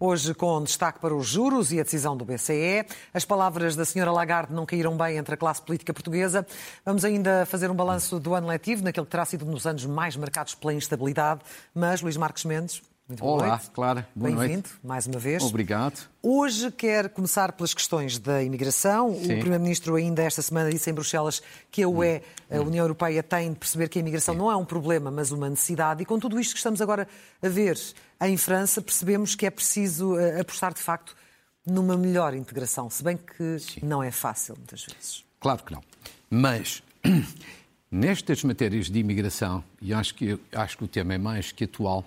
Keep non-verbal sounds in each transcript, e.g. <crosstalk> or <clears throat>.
Hoje, com destaque para os juros e a decisão do BCE, as palavras da senhora Lagarde não caíram bem entre a classe política portuguesa. Vamos ainda fazer um balanço do ano letivo, naquele que terá sido um dos anos mais marcados pela instabilidade. Mas, Luís Marcos Mendes, muito boa Olá, noite. Clara. Bem-vindo, mais uma vez. Obrigado. Hoje quer começar pelas questões da imigração. Sim. O Primeiro-Ministro ainda esta semana disse em Bruxelas que a UE, a União Europeia, tem de perceber que a imigração não é um problema, mas uma necessidade. E com tudo isto que estamos agora a ver em França, percebemos que é preciso eh, apostar de facto numa melhor integração, se bem que não é fácil muitas vezes. Claro que não. Mas, <clears throat> nestas matérias de imigração, e acho que, acho que o tema é mais que atual,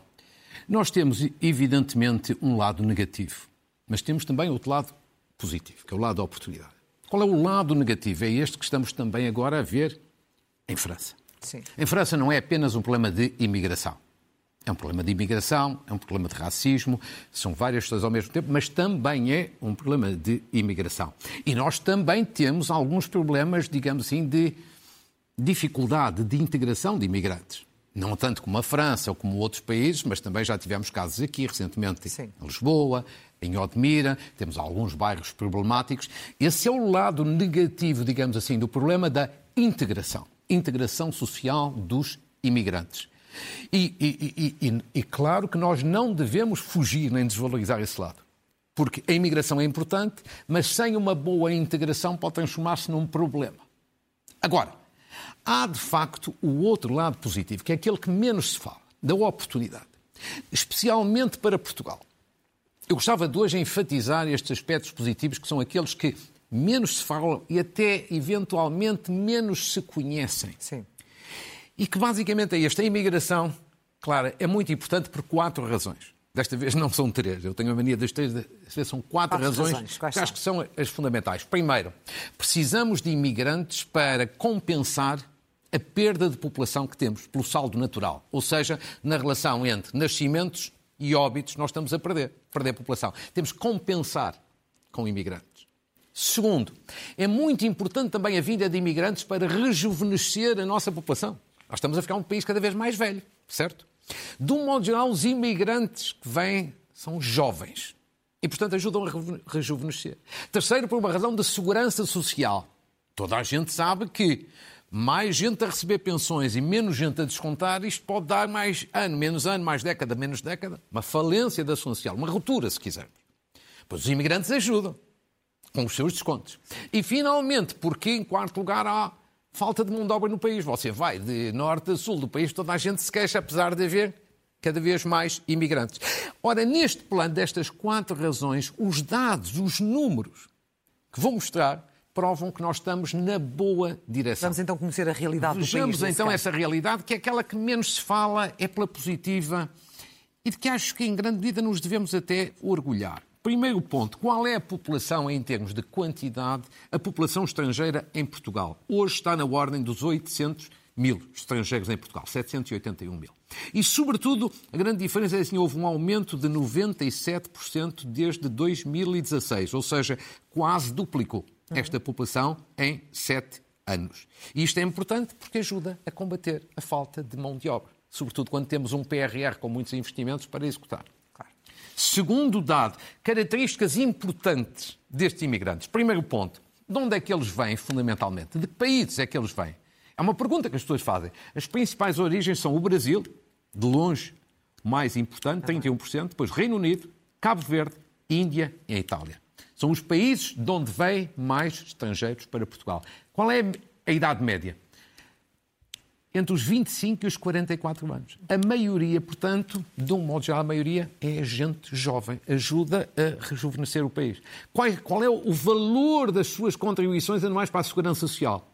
nós temos, evidentemente, um lado negativo, mas temos também outro lado positivo, que é o lado da oportunidade. Qual é o lado negativo? É este que estamos também agora a ver em França. Sim. Em França não é apenas um problema de imigração. É um problema de imigração, é um problema de racismo, são várias coisas ao mesmo tempo, mas também é um problema de imigração. E nós também temos alguns problemas, digamos assim, de dificuldade de integração de imigrantes. Não tanto como a França ou como outros países, mas também já tivemos casos aqui recentemente Sim. em Lisboa, em Odmira, temos alguns bairros problemáticos. Esse é o lado negativo, digamos assim, do problema da integração. Integração social dos imigrantes. E, e, e, e, e claro que nós não devemos fugir nem desvalorizar esse lado. Porque a imigração é importante, mas sem uma boa integração pode transformar-se num problema. Agora, há de facto o outro lado positivo, que é aquele que menos se fala, da oportunidade. Especialmente para Portugal. Eu gostava de hoje enfatizar estes aspectos positivos, que são aqueles que menos se falam e até eventualmente menos se conhecem. Sim. E que basicamente é este. A imigração, claro, é muito importante por quatro razões. Desta vez não são três. Eu tenho a mania das três, são quatro, Quatro razões, razões. Que acho que são as fundamentais. Primeiro, precisamos de imigrantes para compensar a perda de população que temos pelo saldo natural. Ou seja, na relação entre nascimentos e óbitos, nós estamos a perder, perder população. Temos que compensar com imigrantes. Segundo, é muito importante também a vinda de imigrantes para rejuvenescer a nossa população. Nós estamos a ficar um país cada vez mais velho, certo? De um modo geral, os imigrantes que vêm são jovens e, portanto, ajudam a reju- rejuvenescer. Terceiro, por uma razão de segurança social. Toda a gente sabe que mais gente a receber pensões e menos gente a descontar, isto pode dar mais ano, menos ano, mais década, menos década. Uma falência da social, uma ruptura, se quisermos. Pois os imigrantes ajudam com os seus descontos. E, finalmente, porque, em quarto lugar, há falta de mão de obra no país. Você vai de norte a sul do país, toda a gente se queixa, apesar de haver cada vez mais imigrantes. Ora, neste plano destas quatro razões, os dados, os números que vou mostrar, provam que nós estamos na boa direção. Vamos então conhecer a realidade do país. Vejamos então essa realidade, que é aquela que menos se fala, é pela positiva e de que acho que em grande medida nos devemos até orgulhar. Primeiro ponto, qual é a população em termos de quantidade, a população estrangeira em Portugal? Hoje está na ordem dos 800 mil estrangeiros em Portugal, 781 mil. E, sobretudo, a grande diferença é assim, houve um aumento de 97% desde 2016, ou seja, quase duplicou esta população em sete anos. E isto é importante porque ajuda a combater a falta de mão de obra, sobretudo quando temos um PRR com muitos investimentos para executar. Claro. Segundo dado, características importantes destes imigrantes. Primeiro ponto, de onde é que eles vêm, fundamentalmente? De que países é que eles vêm? É uma pergunta que as pessoas fazem. As principais origens são o Brasil, de longe mais importante, 31%, depois Reino Unido, Cabo Verde, Índia e Itália. São os países de onde vêm mais estrangeiros para Portugal. Qual é a idade média? entre os 25 e os 44 anos. A maioria, portanto, de um modo geral, a maioria é gente jovem, ajuda a rejuvenescer o país. Qual, qual é o valor das suas contribuições anuais para a segurança social?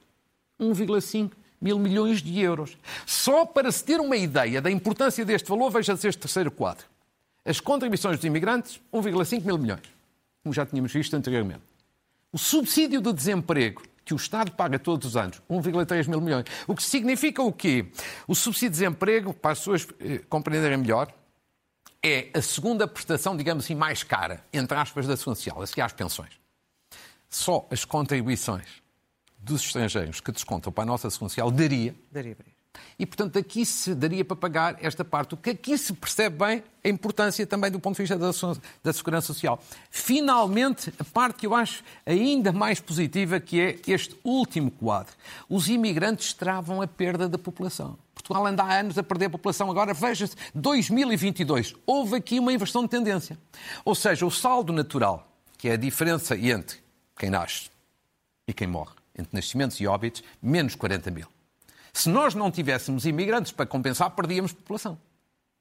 1,5 mil milhões de euros. Só para se ter uma ideia da importância deste valor, veja-se este terceiro quadro. As contribuições dos imigrantes, 1,5 mil milhões, como já tínhamos visto anteriormente. O subsídio do desemprego, que o Estado paga todos os anos, 1,3 mil milhões. O que significa o quê? O subsídio de desemprego, para as pessoas eh, compreenderem melhor, é a segunda prestação, digamos assim, mais cara, entre aspas, da Segurança Social, a seguir às pensões. só as contribuições dos estrangeiros que descontam para a nossa segurança social daria. Daria. E, portanto, aqui se daria para pagar esta parte. O que aqui se percebe bem a importância também do ponto de vista da, da segurança social. Finalmente, a parte que eu acho ainda mais positiva, que é este último quadro. Os imigrantes travam a perda da população. Portugal anda há anos a perder a população. Agora, veja-se, 2022, houve aqui uma inversão de tendência. Ou seja, o saldo natural, que é a diferença entre quem nasce e quem morre, entre nascimentos e óbitos, menos 40 mil. Se nós não tivéssemos imigrantes para compensar, perdíamos população.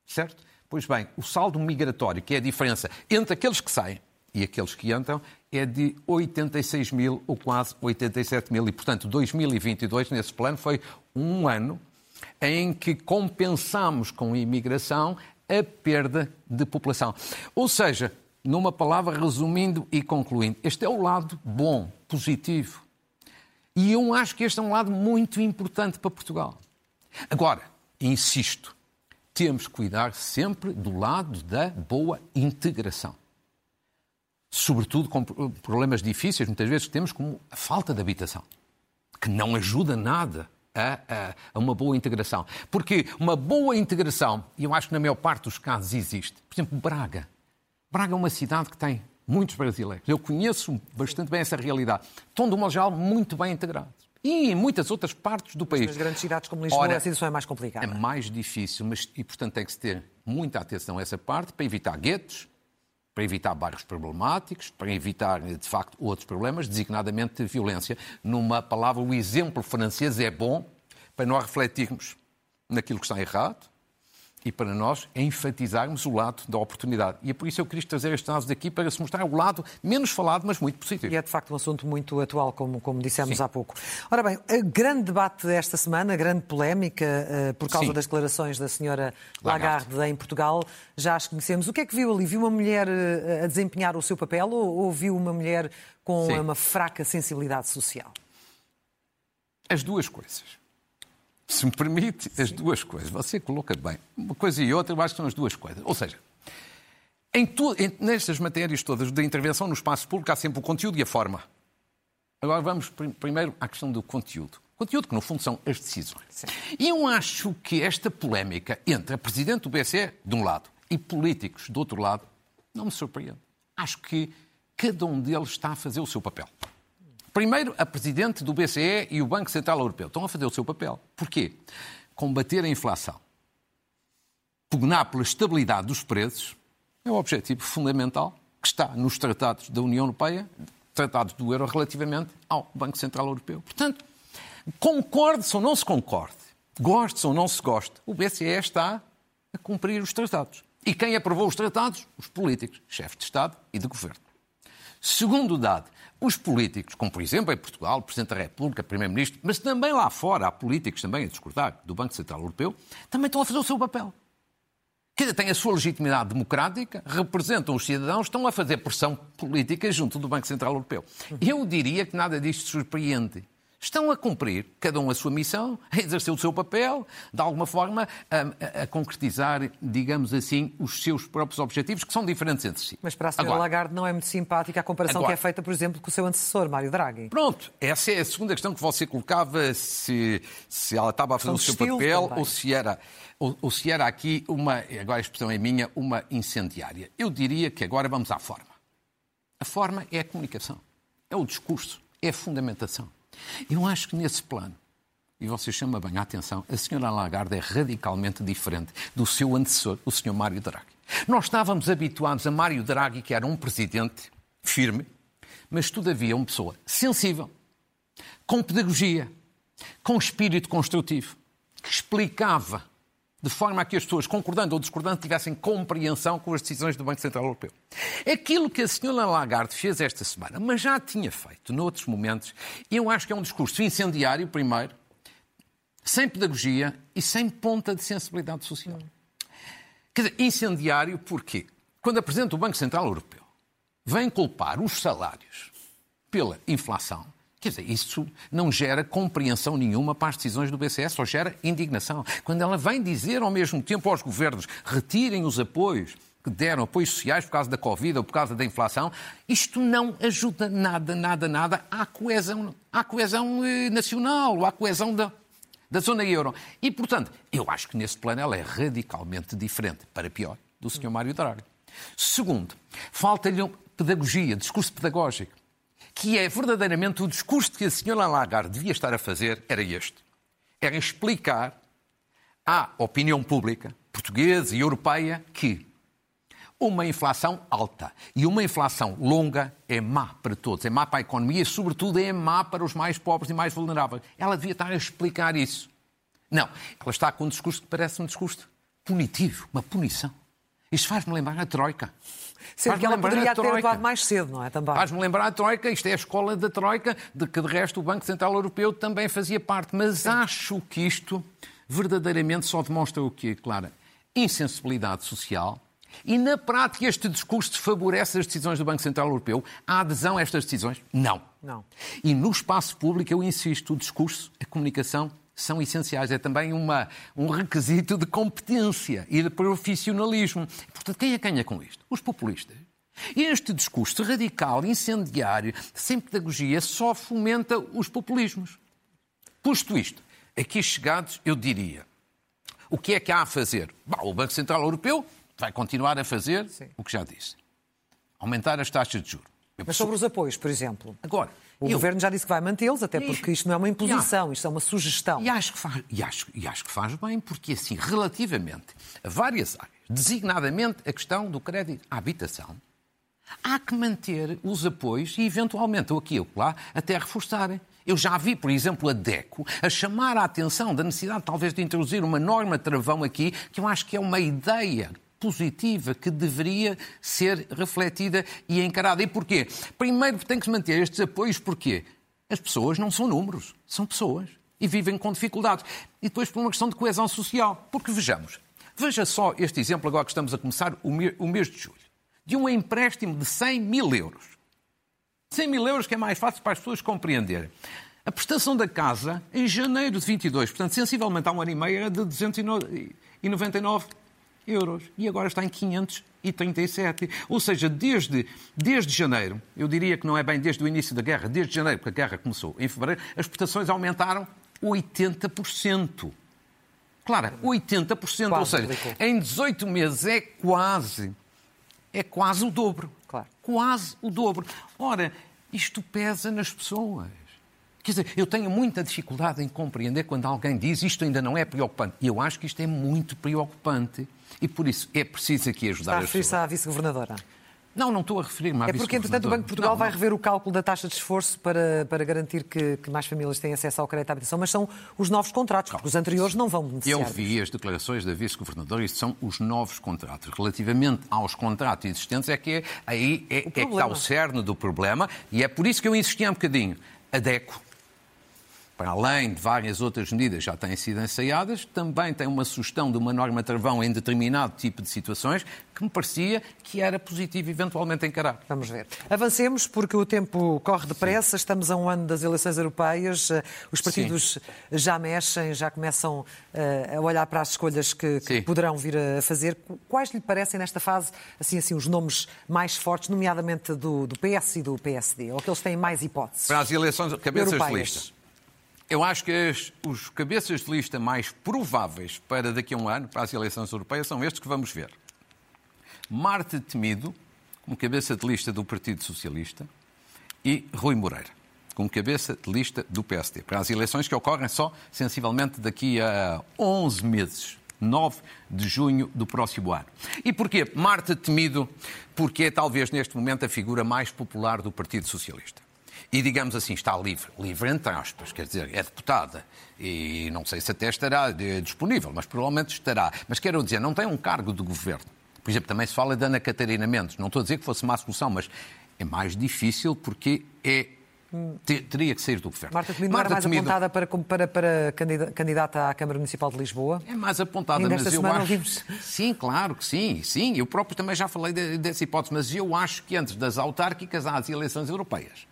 Certo? Pois bem, o saldo migratório, que é a diferença entre aqueles que saem e aqueles que entram, é de 86 mil ou quase 87 mil. E, portanto, 2022, nesse plano, foi um ano em que compensamos com a imigração a perda de população. Ou seja, numa palavra, resumindo e concluindo, este é o lado bom, positivo. E eu acho que este é um lado muito importante para Portugal. Agora, insisto, temos que cuidar sempre do lado da boa integração. Sobretudo com problemas difíceis, muitas vezes, que temos, como a falta de habitação, que não ajuda nada a, a, a, uma boa integração. Porque uma boa integração, e eu acho que na maior parte dos casos existe, por exemplo, Braga. Braga é uma cidade que tem muitos brasileiros. Eu conheço bastante bem essa realidade. Estão, de um modo geral, muito bem integrados. E em muitas outras partes do país. Nas grandes cidades como Lisboa, Ora, a situação é mais complicada. É mais difícil, mas, e portanto tem que se ter muita atenção a essa parte para evitar guetos, para evitar bairros problemáticos, para evitar, de facto, outros problemas, designadamente violência. Numa palavra, o exemplo francês é bom para nós refletirmos naquilo que está errado, e para nós é enfatizarmos o lado da oportunidade. E é por isso eu quis trazer estes dados daqui para se mostrar o lado menos falado, mas muito positivo. E é de facto um assunto muito atual, como, como dissemos Sim. há pouco. Ora bem, grande debate desta semana, grande polémica uh, por causa Sim. das declarações da senhora Lagarde. Lagarde em Portugal. Já as conhecemos. O que é que viu ali? Viu uma mulher uh, a desempenhar o seu papel ou, ou viu uma mulher com Sim. uma fraca sensibilidade social? As duas coisas. Se me permite, as duas coisas. Você coloca bem. Uma coisa e outra, eu acho que são as duas coisas. Ou seja, em tu, em, nestas matérias todas da intervenção no espaço público há sempre o conteúdo e a forma. Agora vamos primeiro à questão do conteúdo. Conteúdo que, no fundo, são as decisões. E eu acho que esta polémica entre a Presidente do BCE, de um lado, e políticos, do outro lado, não me surpreende. Acho que cada um deles está a fazer o seu papel. Primeiro, a Presidente do BCE e o Banco Central Europeu estão a fazer o seu papel. Porquê? Combater a inflação, pugnar pela estabilidade dos preços, é o objetivo fundamental que está nos tratados da União Europeia, tratados do euro relativamente ao Banco Central Europeu. Portanto, concorde-se ou não se concorde, goste-se ou não se goste, o BCE está a cumprir os tratados. E quem aprovou os tratados? Os políticos, chefes de Estado e de governo. Segundo dado, os políticos, como por exemplo em Portugal, o Presidente da República, Primeiro-Ministro, mas também lá fora há políticos também a discordar do Banco Central Europeu, também estão a fazer o seu papel. Que têm a sua legitimidade democrática, representam os cidadãos, estão a fazer pressão política junto do Banco Central Europeu. Eu diria que nada disto surpreende estão a cumprir, cada um a sua missão, <laughs> a exercer o seu papel, de alguma forma a, a, concretizar, digamos assim, os seus próprios objetivos, que são diferentes entre si. Mas para a senhora agora, Lagarde não é muito simpática a comparação agora, que é feita, por exemplo, com o seu antecessor, Mário Draghi. Pronto, essa é a segunda questão que você colocava, se, se ela estava a fazer o seu papel ou se, era, ou, ou se era aqui uma, agora a expressão é minha, uma incendiária. Eu diria que agora vamos à forma. A forma é a comunicação, é o discurso, é a fundamentação. Eu acho que nesse plano, e você chama bem a atenção, a senhora Lagarde é radicalmente diferente do seu antecessor, o senhor Mário Draghi. Nós estávamos habituados a Mário Draghi, que era um presidente firme, mas todavia uma pessoa sensível, com pedagogia, com espírito construtivo, que explicava de forma a que as pessoas, concordando ou discordando, tivessem compreensão com as decisões do Banco Central Europeu. Aquilo que a senhora Lagarde fez esta semana, mas já tinha feito noutros momentos, eu acho que é um discurso incendiário, primeiro, sem pedagogia e sem ponta de sensibilidade social. Quer dizer, incendiário porque, quando apresenta o Banco Central Europeu, vem culpar os salários pela inflação, Quer dizer, isso não gera compreensão nenhuma para as decisões do BCE, só gera indignação. Quando ela vem dizer ao mesmo tempo aos governos retirem os apoios que deram apoios sociais por causa da Covid ou por causa da inflação, isto não ajuda nada, nada, nada à coesão, à coesão eh, nacional, à coesão da, da zona euro. E, portanto, eu acho que nesse plano ela é radicalmente diferente, para pior, do Sr. Mário Draghi. Segundo, falta-lhe pedagogia, discurso pedagógico, que é verdadeiramente o discurso que a Sra. Lagarde devia estar a fazer, era este. Era explicar à opinião pública, portuguesa e europeia, que uma inflação alta e uma inflação longa é má para todos, é má para a economia e, sobretudo, é má para os mais pobres e mais vulneráveis. Ela devia estar a explicar isso. Não, ela está com um discurso que parece um discurso punitivo, uma punição. Isto faz-me lembrar a Troika. Sendo que ela poderia ter atuado mais cedo, não é? Também. Faz-me lembrar a Troika, isto é a escola da Troika, de que de resto o Banco Central Europeu também fazia parte. Mas Sim. acho que isto verdadeiramente só demonstra o quê, Clara? Insensibilidade social. E na prática este discurso favorece as decisões do Banco Central Europeu. A adesão a estas decisões? Não. Não. E no espaço público, eu insisto, o discurso, a comunicação são essenciais. É também uma, um requisito de competência e de profissionalismo. Portanto, quem é ganha com isto? Os populistas. Este discurso radical, incendiário, sem pedagogia, só fomenta os populismos. Posto isto, aqui chegados, eu diria: o que é que há a fazer? Bom, o Banco Central Europeu vai continuar a fazer Sim. o que já disse: aumentar as taxas de juros. Mas sobre os apoios, por exemplo. Agora, o eu... governo já disse que vai mantê-los, até porque isto não é uma imposição, isto é uma sugestão. E acho, que faz, e, acho, e acho que faz bem, porque assim, relativamente a várias áreas, designadamente a questão do crédito à habitação, há que manter os apoios e, eventualmente, ou aqui ou lá, até reforçarem. Eu já vi, por exemplo, a DECO a chamar a atenção da necessidade, talvez, de introduzir uma norma travão aqui, que eu acho que é uma ideia positiva que deveria ser refletida e encarada. E porquê? Primeiro tem que se manter estes apoios, porquê? As pessoas não são números, são pessoas e vivem com dificuldades. E depois por uma questão de coesão social. Porque vejamos, veja só este exemplo agora que estamos a começar o mês de julho, de um empréstimo de 100 mil euros. 100 mil euros que é mais fácil para as pessoas compreenderem. A prestação da casa, em janeiro de 22, portanto, sensivelmente há um ano e meio, era de 299 euros e agora está em 537. Ou seja, desde, desde janeiro, eu diria que não é bem desde o início da guerra, desde janeiro, porque a guerra começou em fevereiro, as exportações aumentaram 80%. Claro, 80%. Quase, ou seja, em 18 meses é quase, é quase o dobro. Claro. Quase o dobro. Ora, isto pesa nas pessoas. Quer dizer, eu tenho muita dificuldade em compreender quando alguém diz isto ainda não é preocupante. E eu acho que isto é muito preocupante. E por isso é preciso aqui ajudar Está a referir-se à vice-governadora? Não, não estou a referir-me à É porque, entretanto, o Banco de Portugal não, vai rever o cálculo da taxa de esforço para, para garantir que, que, mais famílias têm acesso ao crédito à habitação, mas são os novos contratos, porque os anteriores não vão beneficiar. Eu vi as declarações da vice-governadora e são os novos contratos. Relativamente aos contratos existentes, é que é, aí é, é que está o cerne do problema e é por isso que eu insisti um bocadinho. Adeco para além de várias outras medidas já têm sido ensaiadas, também tem uma sugestão de uma norma travão em determinado tipo de situações que me parecia que era positivo eventualmente encarar. Vamos ver. Avancemos porque o tempo corre depressa, Sim. estamos a um ano das eleições europeias, eh, os partidos Sim. já mexem, já começam eh, a olhar para as escolhas que, que poderão vir a fazer. Quais lhe parecem nesta fase assim, assim, os nomes mais fortes, nomeadamente do, do PS e do PSD, ou que eles têm mais hipóteses? Para as eleições, cabeças europeias. de lista. Eu acho que as, os cabeças de lista mais prováveis para daqui a um ano, para as eleições europeias, são estes que vamos ver. Marta Temido, como cabeça de lista do Partido Socialista, e Rui Moreira, como cabeça de lista do PSD, para as eleições que ocorrem só, sensivelmente, daqui a 11 meses. 9 de junho do próximo ano. E porquê? Marta Temido, porque é talvez neste momento a figura mais popular do Partido Socialista e, digamos assim, está livre, livre entre aspas, quer dizer, é deputada e não sei se até estará disponível, mas provavelmente estará. Mas quero dizer, não tem um cargo de governo. Por exemplo, também se fala de Ana Catarina Mendes. Não estou a dizer que fosse uma solução, mas é mais difícil porque é teria que sair do governo. Marta Temido Marta mais Temido... apontada para, para, para candidata à Câmara Municipal de Lisboa? É mais apontada, mas eu acho... Ouvimos... Sim, claro que sim, sim. Eu próprio também já falei dessa hipótese, mas eu acho que antes das autárquicas há as eleições europeias.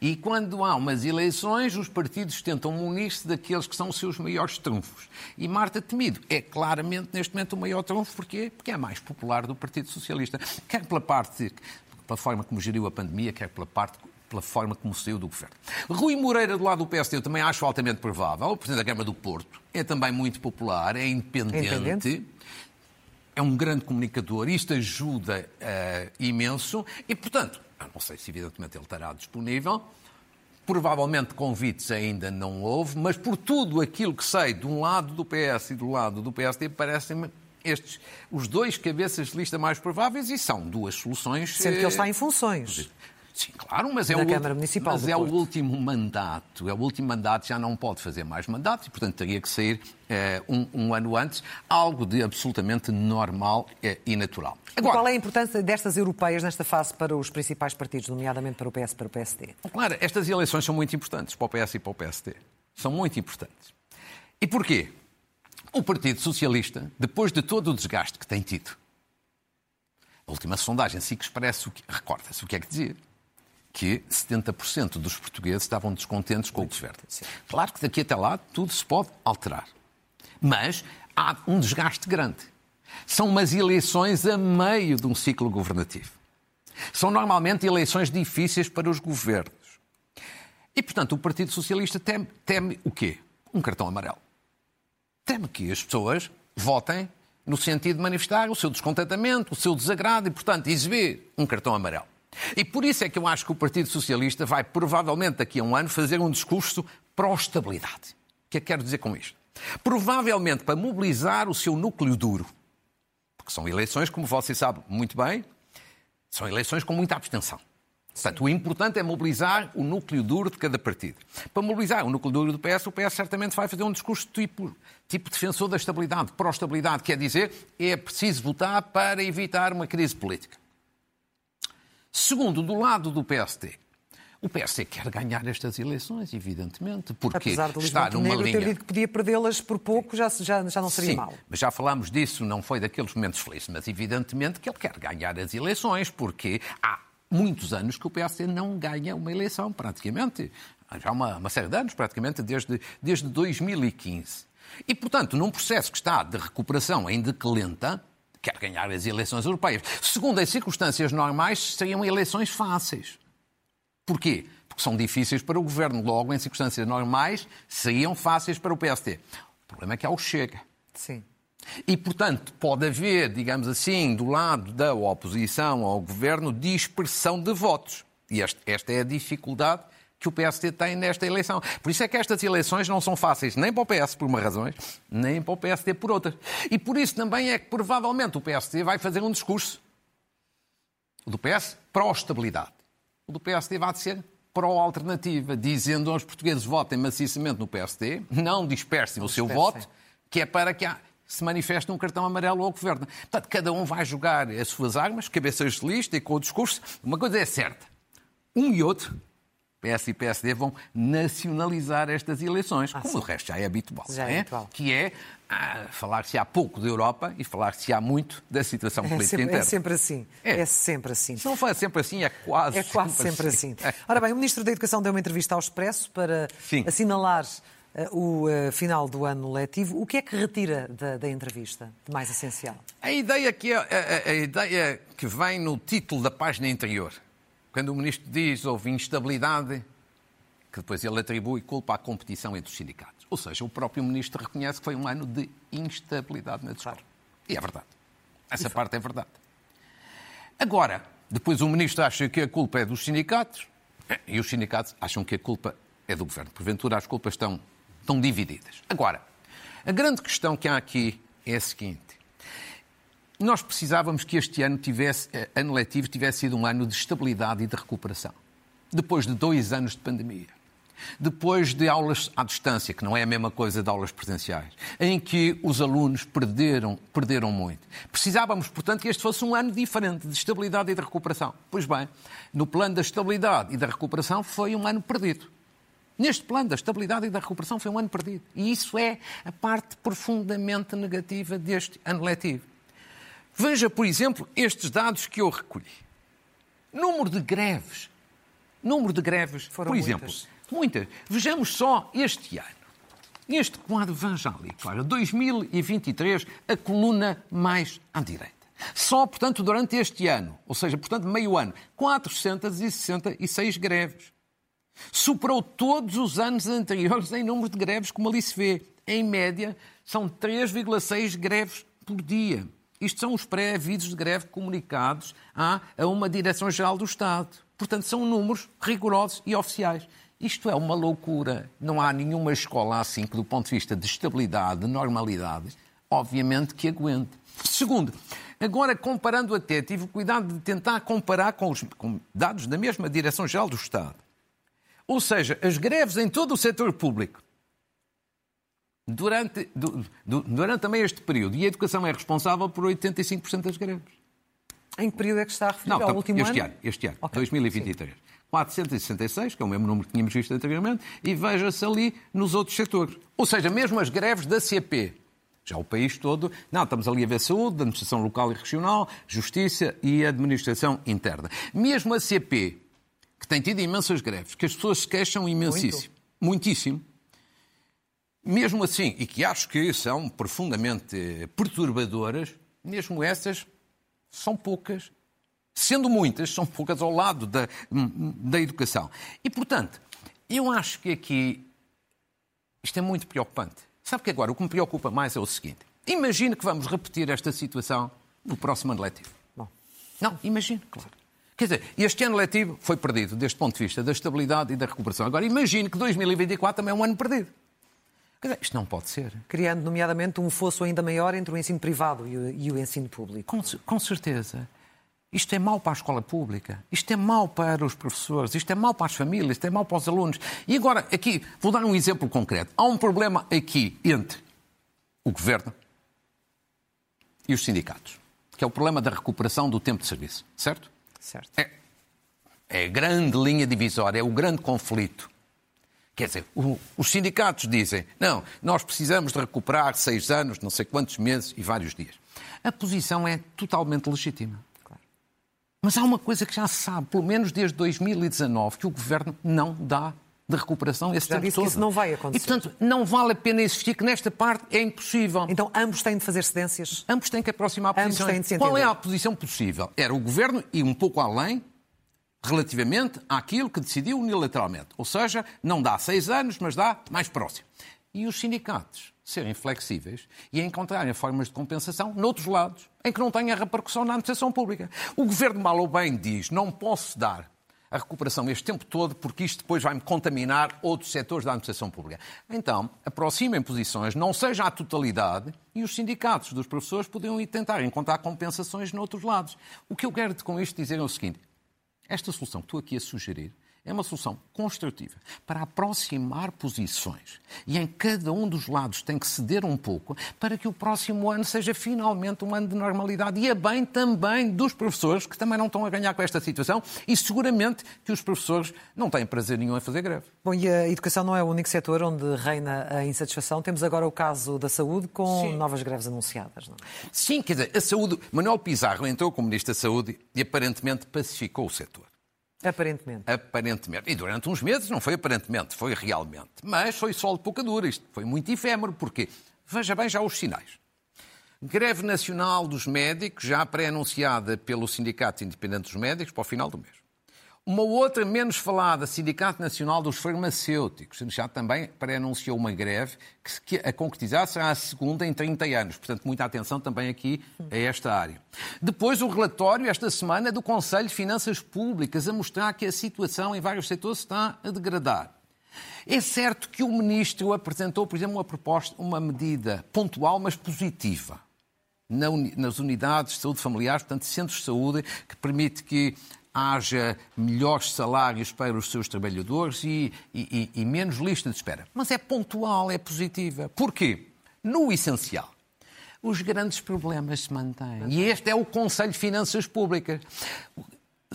E quando há umas eleições, os partidos tentam munir-se daqueles que são os seus maiores trunfos. E Marta Temido é claramente, neste momento, o maior trunfo. Porquê? Porque é a mais popular do Partido Socialista. Quer pela parte, pela forma como geriu a pandemia, quer pela parte pela forma como saiu do governo. Rui Moreira, do lado do PSD, eu também acho altamente provável. O Presidente da Câmara do Porto é também muito popular, é independente. independente. É um grande comunicador, isto ajuda uh, imenso e, portanto, não sei se evidentemente ele estará disponível. Provavelmente convites ainda não houve, mas por tudo aquilo que sei de um lado do PS e do lado do PSD, parecem-me estes os dois cabeças de lista mais prováveis e são duas soluções. Sendo que ele está em funções. Sim, claro, mas, é o, Câmara Municipal mas é o último mandato. É o último mandato, já não pode fazer mais mandatos e, portanto, teria que sair eh, um, um, ano antes, algo de absolutamente normal eh, e natural. Agora, e qual é a importância destas europeias nesta fase para os principais partidos, nomeadamente para o PS e para o PSD? Claro, estas eleições são muito importantes para o PS e para o PSD. São muito importantes. E porquê? O Partido Socialista, depois de todo o desgaste que tem tido, a última sondagem SIC expressa o que. Recorda-se o que é que dizia que 70% dos portugueses estavam descontentes com o governo. Claro que daqui até lá tudo se pode alterar. Mas há um desgaste grande. São umas eleições a meio de um ciclo governativo. São normalmente eleições difíceis para os governos. E, portanto, o Partido Socialista teme, teme o quê? Um cartão amarelo. Teme que as pessoas votem no sentido de manifestar o seu descontentamento, o seu desagrado e, portanto, exibir um cartão amarelo. E por isso é que eu acho que o Partido Socialista vai, provavelmente daqui a um ano, fazer um discurso pró-estabilidade. O que é que quero dizer com isto? Provavelmente para mobilizar o seu núcleo duro. Porque são eleições, como você sabe muito bem, são eleições com muita abstenção. Portanto, o importante é mobilizar o núcleo duro de cada partido. Para mobilizar o núcleo duro do PS, o PS certamente vai fazer um discurso tipo, tipo defensor da estabilidade, pró-estabilidade, quer dizer, é preciso votar para evitar uma crise política. Segundo, do lado do PSD, o PSD quer ganhar estas eleições, evidentemente, porque Apesar de está numa Negro linha... ter dito que podia perdê-las por pouco, já, já, já não seria Sim, mal. mas já falámos disso, não foi daqueles momentos felizes, mas evidentemente que ele quer ganhar as eleições, porque há muitos anos que o PSD não ganha uma eleição, praticamente. Já há uma, uma série de anos, praticamente, desde, desde 2015. E, portanto, num processo que está de recuperação ainda que lenta, quer ganhar as eleições europeias. Segundo as circunstâncias normais, seriam eleições fáceis. Porquê? Porque são difíceis para o governo. Logo, em circunstâncias normais, seriam fáceis para o PSD. O problema é que há o Chega. Sim. E, portanto, pode haver, digamos assim, do lado da oposição ao governo, dispersão de votos. E esta é a dificuldade que o PSD tem nesta eleição. Por isso é que estas eleições não são fáceis nem para o PS por uma razão, nem para o PSD por outra. E por isso também é que provavelmente o PSD vai fazer um discurso. O do PS, pró-estabilidade. O do PSD vai ser pró-alternativa, dizendo aos portugueses votem maciçamente no PSD, não dispersem o seu voto, que é para que se manifeste um cartão amarelo ao governo. Portanto, cada um vai jogar as suas armas, cabeças de lista e com o discurso. Uma coisa é certa, um e outro PS e PSD vão nacionalizar estas eleições, ah, como sim. o resto já é habitual. Já é, é? habitual. Que é ah, falar-se há pouco da Europa e falar-se há muito da situação é política sempre, interna. É sempre assim. É. é. sempre assim. Se não for sempre assim, é quase, é quase sempre, assim. assim. Ora bem, o Ministro da Educação deu uma entrevista ao Expresso para sim. assinalar uh, o uh, final do ano letivo. O que é que retira da, da entrevista de mais essencial? A ideia, que é, a, a, a ideia que vem no título da página interior quando o ministro diz houve instabilidade, que depois ele atribui culpa à competição entre os sindicatos. Ou seja, o próprio ministro reconhece que foi um ano de instabilidade na escola. E é verdade. Essa parte é verdade. Agora, depois o ministro acha que a culpa é dos sindicatos e os sindicatos acham que a culpa é do governo. Porventura, as culpas estão, estão divididas. Agora, a grande questão que há aqui é a seguinte: nós precisávamos que este ano, tivesse, eh, ano letivo tivesse sido um ano de estabilidade e de recuperação. Depois de dois anos de pandemia. Depois de aulas à distância, que não é a mesma coisa de aulas presenciais, em que os alunos perderam, perderam muito. Precisávamos, portanto, que este fosse um ano diferente de estabilidade e de recuperação. Pois bem, no plano da estabilidade e da recuperação foi um ano perdido. Neste plano da estabilidade e da recuperação foi um ano perdido. E isso é a parte profundamente negativa deste ano letivo. Veja, por exemplo, estes dados que eu recolhi. Número de greves Número de greves, Foram por exemplo. muitas. Muitas. Vejamos só este ano. Este quadro evangélico, olha, 2023, a coluna mais à direita. Só, portanto, durante este ano, ou seja, portanto, meio ano, 466 greves. Superou todos os anos anteriores em número de greves, como ali se vê. Em média, são 3,6 greves por dia. Isto são os pré-avisos de greve comunicados a, uma Direção-Geral do Estado. Portanto, são números rigorosos e oficiais. Isto é uma loucura. Não há nenhuma escola assim que, do ponto de vista de estabilidade, de normalidade, obviamente que aguente. Segundo, agora comparando até, tive cuidado de tentar comparar com os com dados da mesma Direção-Geral do Estado. Ou seja, as greves em todo o setor público, durante, du- du- durante também este período, e a educação é responsável por 85% das greves. Em que período é que está a referir? Não, Ao último este ano? ano, este ano, Ok, 2023. 466, que é o mesmo número que tínhamos visto anteriormente, e veja-se ali nos outros setores. Ou seja, mesmo as greves da CP, já o país todo, não, estamos ali a ver saúde, administração local e regional, justiça e administração interna. Mesmo a CP, que tem tido imensas greves, que as pessoas se queixam imensíssimo, muitíssimo, mesmo assim, e que acho que são profundamente perturbadoras, mesmo essas são poucas. Sendo muitas, são poucas ao lado da, da educação. E, portanto, eu acho que aqui isto é muito preocupante. Sabe que agora o que me preocupa mais é o seguinte: imagine que vamos repetir esta situação no próximo ano letivo. Não, imagine, claro. Quer dizer, este ano letivo foi perdido deste ponto de vista da estabilidade e da recuperação. Agora, imagine que 2024 também é um ano perdido. Isto não pode ser. criando, nomeadamente, um fosso ainda maior entre o ensino privado e o, e o ensino público. Com, com certeza. Isto é mau para a escola pública, isto é mau para os professores, isto é mau para as famílias, isto é mau para os alunos. E agora, aqui, vou dar um exemplo concreto. Há um problema aqui entre o governo e os sindicatos, que é o problema da recuperação do tempo de serviço, certo? Certo. É, é a grande linha divisória, é o grande conflito. Quer dizer, o- os sindicatos dizem, não, nós precisamos de recuperar seis anos, não sei quantos meses e vários dias. A posição é totalmente legítima. Claro. Mas há uma coisa que já se sabe, pelo menos desde 2019, que o Governo não dá de recuperação esse Já tempo disse que todo. isso não vai acontecer. E, portanto, não vale a pena insistir que nesta parte é impossível. Então, ambos têm de fazer cedências? Ambos têm que aproximar Ambos posições. têm de se Qual é a posição possível? Era o governo ir um pouco além relativamente àquilo que decidiu unilateralmente. Ou seja, não dá seis anos, mas dá mais próximo. E os sindicatos serem flexíveis e encontrarem formas de compensação noutros lados, em que não tenha repercussão na administração pública. O governo, mal ou bem, diz não posso dar a recuperação este tempo todo porque isto depois vai-me contaminar outros setores da administração pública. Então, aproximem posições, não seja a totalidade, e os sindicatos dos professores podiam ir tentar encontrar compensações noutros lados. O que eu quero com isto dizer é o seguinte: esta solução que estou aqui a sugerir é uma solução construtiva para aproximar posições. E em cada um dos lados tem que ceder um pouco para que o próximo ano seja finalmente um ano de normalidade. E é bem também dos professores, que também não estão a ganhar com esta situação, e seguramente que os professores não têm prazer nenhum em fazer greve. Bom, e a educação não é o único setor onde reina a insatisfação. Temos agora o caso da saúde com Sim. novas greves anunciadas. Não? é? Sim, quer dizer, a saúde. Manuel Pizarro entrou como Ministro da Saúde e aparentemente pacificou o setor. Aparentemente. Aparentemente. E durante uns meses não foi aparentemente, foi realmente. Mas foi sol de pouca dura. Isto foi muito efêmero, porque veja bem já os sinais. Greve nacional dos médicos, já pré-anunciada pelo Sindicato Independente dos Médicos, para o final do mês. Uma outra menos falada, Sindicato Nacional dos Farmacêuticos, já também pré-anunciou uma greve que, a concretizar será a segunda em 30 anos. Portanto, muita atenção também aqui a esta área. Depois, o relatório, esta semana, do Conselho de Finanças Públicas, a mostrar que a situação em vários setores está a degradar. É certo que o Ministro apresentou, por exemplo, uma proposta, uma medida pontual, mas positiva nas unidades de saúde familiar, portanto, centros de saúde, que permite que haja melhores salários para os seus trabalhadores e, e- e- menos lista de espera. Mas é pontual, é positiva. Porquê? No essencial, os grandes problemas se mantêm. E este é o Conselho de Finanças Públicas.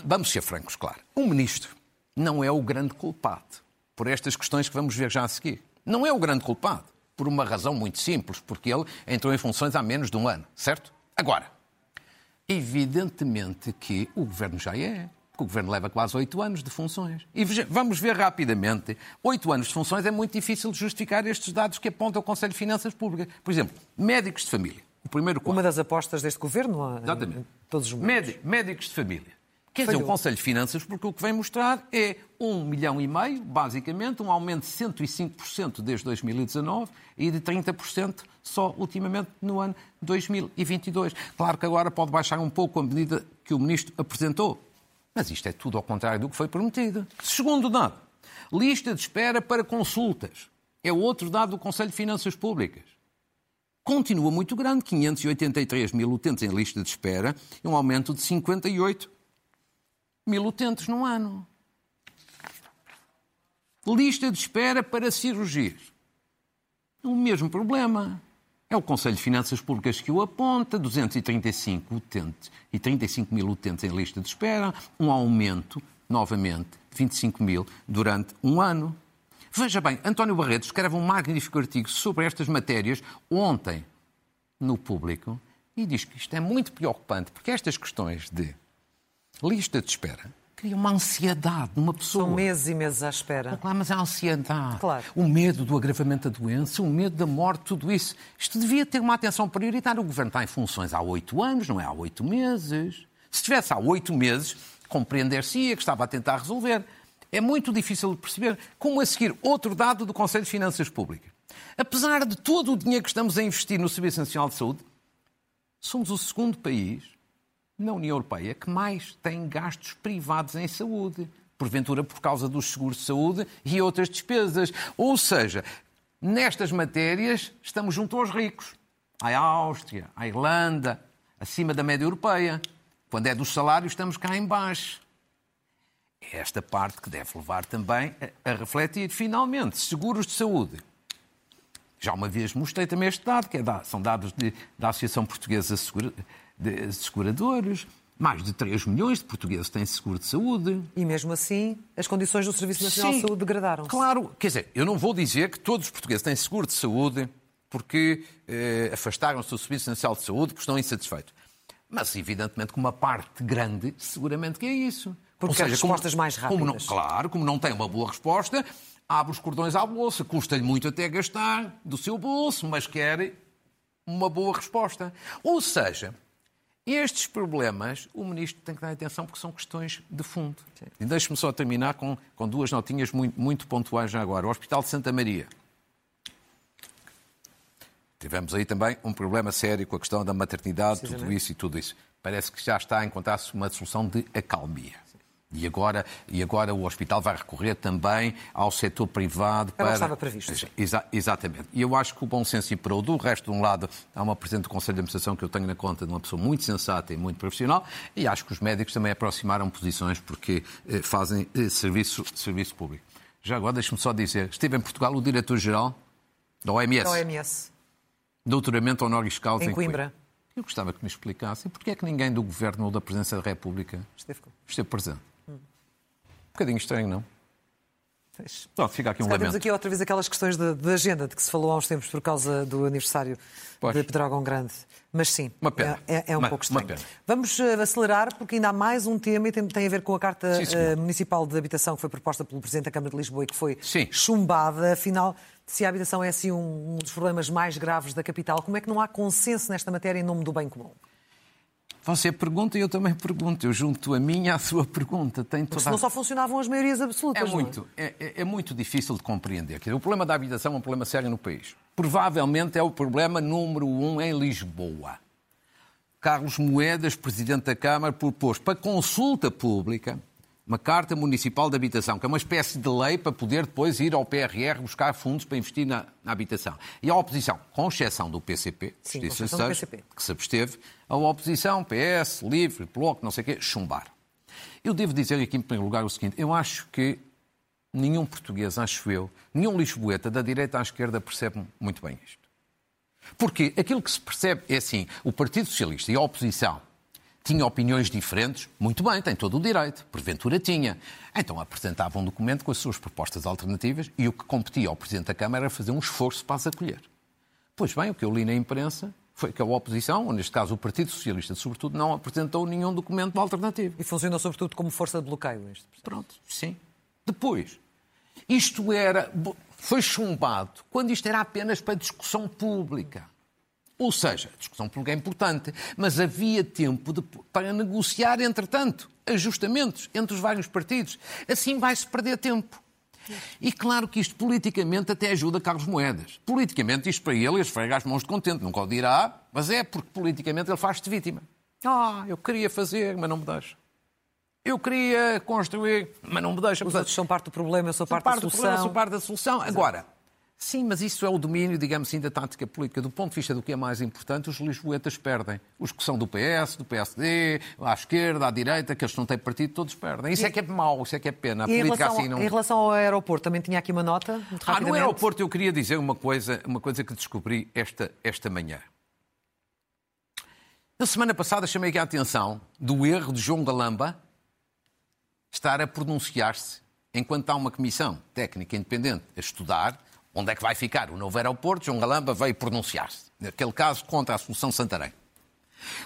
Vamos ser francos, claro. O Ministro não é o grande culpado por estas questões que vamos ver já a seguir. Não é o grande culpado. Por uma razão muito simples, porque ele entrou em funções há menos de um ano, certo? Agora, evidentemente que o governo já é. Porque o Governo leva quase oito anos de funções. E vamos ver rapidamente. Oito anos de funções é muito difícil de justificar estes dados que aponta o Conselho de Finanças Públicas. Por exemplo, médicos de família. O primeiro quadro. Uma das apostas deste Governo, Exatamente. em todos os momentos. Médicos de família. Quer dizer, o Conselho de Finanças, porque o que vem mostrar é um milhão e meio, basicamente, um aumento de 105% desde 2019 e de 30% só ultimamente no ano 2022. Claro que agora pode baixar um pouco a medida que o Ministro apresentou, mas isto é tudo ao contrário do que foi prometido. Segundo dado, lista de espera para consultas. É outro dado do Conselho de Finanças Públicas. Continua muito grande, 583 mil utentes em lista de espera e um aumento de 58 mil utentes no ano. Lista de espera para cirurgias. O mesmo problema. É o Conselho de Finanças Públicas que o aponta, 235 utentes e 35 mil utentes em lista de espera, um aumento, novamente, de 25 mil durante um ano. Veja bem, António Barreto escreve um magnífico artigo sobre estas matérias ontem no público e diz que isto é muito preocupante, porque estas questões de lista de espera cria uma ansiedade numa pessoa. São meses e meses à espera. Claro, mas a ansiedade, claro. o medo do agravamento da doença, o medo da morte, tudo isso. Isto devia ter uma atenção prioritária. O Governo está em funções há oito anos, não é há oito meses. Se estivesse há oito meses, compreender-se-ia que estava a tentar resolver. É muito difícil de perceber como a seguir outro dado do Conselho de Finanças Públicas. Apesar de todo o dinheiro que estamos a investir no Serviço Nacional de Saúde, somos o segundo país na União Europeia que mais tem gastos privados em saúde, porventura por causa dos seguros de saúde e outras despesas. Ou seja, nestas matérias estamos junto aos ricos. À Áustria, à Irlanda, acima da média europeia. Quando é dos salários, estamos cá em baixo. É esta parte que deve levar também a, a refletir. Finalmente, seguros de saúde. Já uma vez mostrei também este dado, que é da, são dados de, da Associação Portuguesa de Segura, de seguradores. Mais de 3 milhões de portugueses têm seguro de saúde. E mesmo assim, as condições do Serviço Nacional Sim, de Saúde degradaram. -se. Claro, quer dizer, eu não vou dizer que todos os portugueses têm seguro de saúde porque eh, afastaram-se do Serviço Nacional de Saúde porque estão insatisfeitos. Mas, evidentemente, que uma parte grande, seguramente que é isso. Porque Ou seja, respostas como, mais rápidas. Como não, claro, como não tem uma boa resposta, abre os cordões à bolsa, custa-lhe muito até gastar do seu bolso, mas quer uma boa resposta. Ou seja, estes problemas, o Ministro tem que dar atenção porque são questões de fundo. Sim. E deixe-me só terminar com, com duas notinhas muito, muito pontuais já agora. O Hospital de Santa Maria. Tivemos aí também um problema sério com a questão da maternidade, tudo isso e tudo isso. Parece que já está a encontrar-se uma solução de acalmia. E agora, e agora o hospital vai recorrer também ao setor privado para... Não estava previsto. Exa exatamente. E eu acho que o bom senso imperou. Do resto, de um lado, há uma Presidente do Conselho de Administração que eu tenho na conta de uma pessoa muito sensata e muito profissional e acho que os médicos também aproximaram posições porque eh, fazem eh, serviço, serviço público. Já agora, deixe-me só dizer, esteve em Portugal o Diretor-Geral da OMS. Da OMS. Doutoramento honoris causa em, em Coimbra. Coimbra. Eu gostava que me explicasse porquê é que ninguém do Governo ou da Presidência da República esteve, esteve presente. Um bocadinho estranho, não? Pronto, fica aqui um lamento. Temos aqui outra vez aquelas questões de, de, agenda de que se falou há uns tempos por causa do aniversário pois. de Pedrógão Grande. Mas sim, é, é, é, um uma, pouco estranho. Vamos uh, acelerar porque ainda há mais um tema e tem, tem a ver com a Carta sim, uh, Municipal de Habitação que foi proposta pelo Presidente da Câmara de Lisboa e que foi sim. chumbada. Afinal, se a habitação é assim um, um dos problemas mais graves da capital, como é que não há consenso nesta matéria em nome do bem comum? Você pergunta e eu também pergunto. Eu junto a minha à sua pergunta. Tem toda... Senão só funcionavam as maiorias absolutas. É muito, é? É, é, muito difícil de compreender. O problema da habitação é um problema sério no país. Provavelmente é o problema número um em Lisboa. Carlos Moedas, Presidente da Câmara, propôs para consulta pública uma Carta Municipal de Habitação, que é uma espécie de lei para poder depois ir ao PRR buscar fundos para investir na, na habitação. E a oposição, com exceção do PCP, Sim, do PCP. que se absteve, a oposição, PS, Livre, Bloco, não sei o quê, chumbar. Eu devo dizer aqui, em primeiro lugar, o seguinte: eu acho que nenhum português, acho eu, nenhum lisboeta, da direita à esquerda, percebe muito bem isto. Porque aquilo que se percebe é assim: o Partido Socialista e a oposição tinha opiniões diferentes, muito bem, tem todo o direito, porventura tinha. Então apresentava um documento com as suas propostas alternativas e o que competia ao Presidente da Câmara era fazer um esforço para as acolher. Pois bem, o que eu li na imprensa foi que a oposição, ou neste caso o Partido Socialista, sobretudo, não apresentou nenhum documento alternativo. E funcionou sobretudo como força de bloqueio. Este Pronto, sim. Depois, isto era, foi chumbado quando isto era apenas para discussão pública. Ou seja, a discussão pública é importante, mas havia tempo de, para negociar, entretanto, ajustamentos entre os vários partidos. Assim vai-se perder tempo. E claro que isto politicamente até ajuda Carlos Moedas. Politicamente isto para ele esfrega as mãos de contente, nunca o dirá, mas é porque politicamente ele faz-se vítima. Ah, eu queria fazer, mas não me deixa. Eu queria construir, mas não me deixa. Os outros são parte do problema, eu sou parte, parte da solução. Problema, sou parte da solução. Agora, Sim, mas isso é o domínio, digamos assim, da tática política. Do ponto de vista do que é mais importante, os lisboetas perdem. Os que são do PS, do PSD, à esquerda, à direita, que eles não têm partido, todos perdem. Isso e... é que é mau, isso é que é pena. A e política relação, assim não... Em relação ao aeroporto, também tinha aqui uma nota, muito ah, No aeroporto eu queria dizer uma coisa, uma coisa que descobri esta, esta manhã. Na semana passada chamei aqui a atenção do erro de João Galamba estar a pronunciar-se enquanto há uma comissão técnica independente a estudar onde é que vai ficar o novo aeroporto, João Galamba veio pronunciar-se, naquele caso, contra a solução Santarém.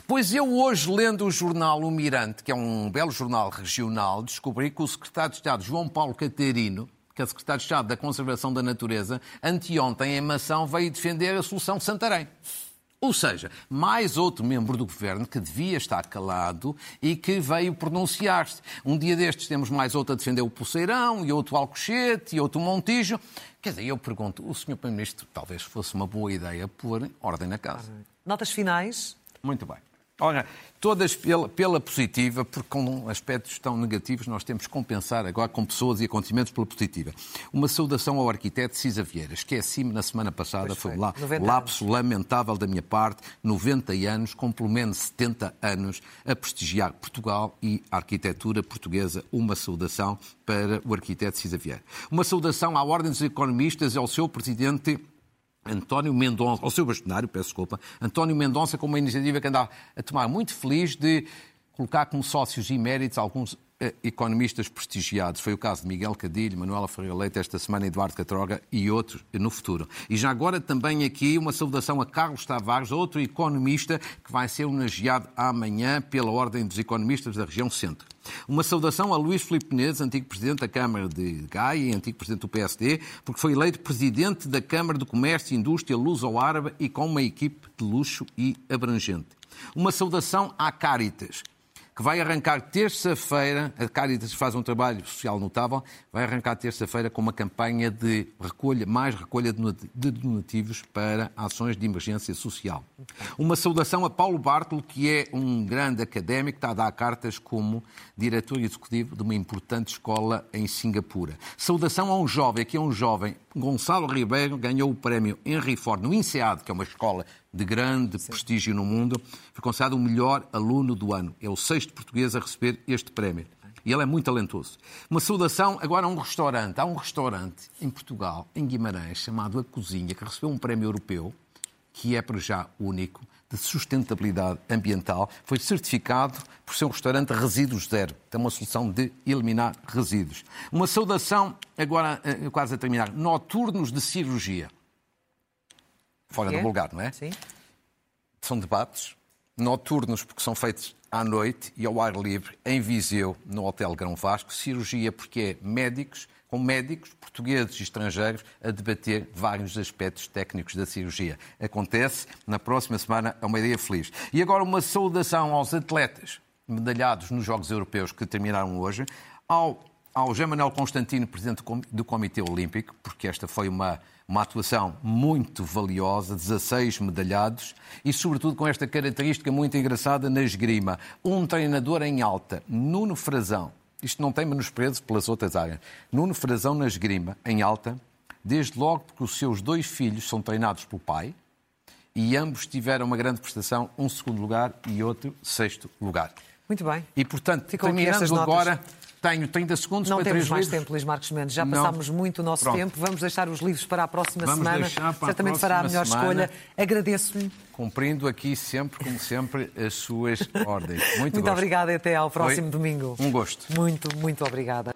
Pois eu hoje, lendo o jornal O Mirante, que é um belo jornal regional, descobri que o secretário de Estado João Paulo Catarino, que é secretário de Estado da Conservação da Natureza, anteontem em Mação veio defender a solução Santarém. Ou seja, mais outro membro do governo que devia estar calado e que veio pronunciar-se. Um dia destes temos mais outro a defender o Pulseirão, e outro Alcochete, e outro Montijo. Quer dizer, eu pergunto, o Sr. Primeiro-Ministro talvez fosse uma boa ideia pôr ordem na casa. Notas finais? Muito bem. Olha, todas pela, pela, positiva, porque com aspectos tão negativos nós temos que compensar agora com pessoas e acontecimentos pela positiva. Uma saudação ao arquiteto Cisa Vieira. Esqueci-me na semana passada, pois foi um lapso anos. lamentável da minha parte, 90 anos, com pelo menos 70 anos, a prestigiar Portugal e a arquitetura portuguesa. Uma saudação para o arquiteto Cisa Vieira. Uma saudação à Ordem dos Economistas e ao seu presidente António Mendonça, ao seu bastonário, peço desculpa, António Mendonça com uma iniciativa que andava a tomar muito feliz de colocar como sócios iméritos alguns uh, economistas prestigiados. Foi o caso de Miguel Cadilho, Manuela Ferreira Leite esta semana, Eduardo Catroga e outros no futuro. E já agora também aqui uma saudação a Carlos Tavares, outro economista que vai ser homenageado amanhã pela Ordem dos Economistas da região Centro. Uma saudação a Luís Filipe Menezes, antigo presidente da Câmara de Gaia e antigo presidente do PSD, porque foi eleito presidente da Câmara de Comércio e Indústria Luso-Árabe e com uma equipe de luxo e abrangente. Uma saudação à Caritas, que vai arrancar terça-feira, a Caritas faz um trabalho social notável, vai arrancar terça-feira com uma campanha de recolha, mais recolha de donativos para ações de emergência social. Uma saudação a Paulo Bartolo, que é um grande académico, está a dar cartas como diretor executivo de uma importante escola em Singapura. Saudação a um jovem, aqui é um jovem, Gonçalo Ribeiro, ganhou o prémio Henry Ford no INSEAD, que é uma escola de grande Sim. prestígio no mundo, foi considerado o melhor aluno do ano. É o sexto português a receber este prémio. E ele é muito talentoso. Uma saudação agora a um restaurante. Há um restaurante em Portugal, em Guimarães, chamado A Cozinha, que recebeu um prémio europeu, que é para já único, de sustentabilidade ambiental. Foi certificado por ser um restaurante resíduos zero. Tem uma solução de eliminar resíduos. Uma saudação, agora eh, quase a terminar, noturnos de cirurgia fora é? do lugar, não é? Sim. São debates noturnos, porque são feitos à noite e ao ar livre, em Viseu, no Hotel Grão Vasco. Cirurgia, porque é médicos, com médicos portugueses e estrangeiros a debater vários aspectos técnicos da cirurgia. Acontece na próxima semana, é uma ideia feliz. E agora uma saudação aos atletas medalhados nos Jogos Europeus que terminaram hoje, ao, ao Jean Manuel Constantino, presidente do Comitê Olímpico, porque esta foi uma uma atuação muito valiosa, 16 medalhados e, sobretudo, com esta característica muito engraçada na esgrima. Um treinador em alta, Nuno Frazão, isto não tem menosprezo pelas outras áreas, Nuno Frazão na esgrima, em alta, desde logo porque os seus dois filhos são treinados pelo pai e ambos tiveram uma grande prestação, um segundo lugar e outro sexto lugar. Muito bem. E, portanto, Ficam terminando agora tenho 30 segundos Não para temos três mais livros. tempo, Luís Marcos Mendes. Já passámos muito o nosso Pronto. tempo. Vamos deixar os livros para a próxima Vamos semana. Certamente fará a melhor semana, escolha. Agradeço-lhe. Cumprindo aqui sempre, como sempre, as suas <laughs> ordens. Muito, muito obrigada e até ao próximo Foi domingo. Um gosto. Muito, muito obrigada.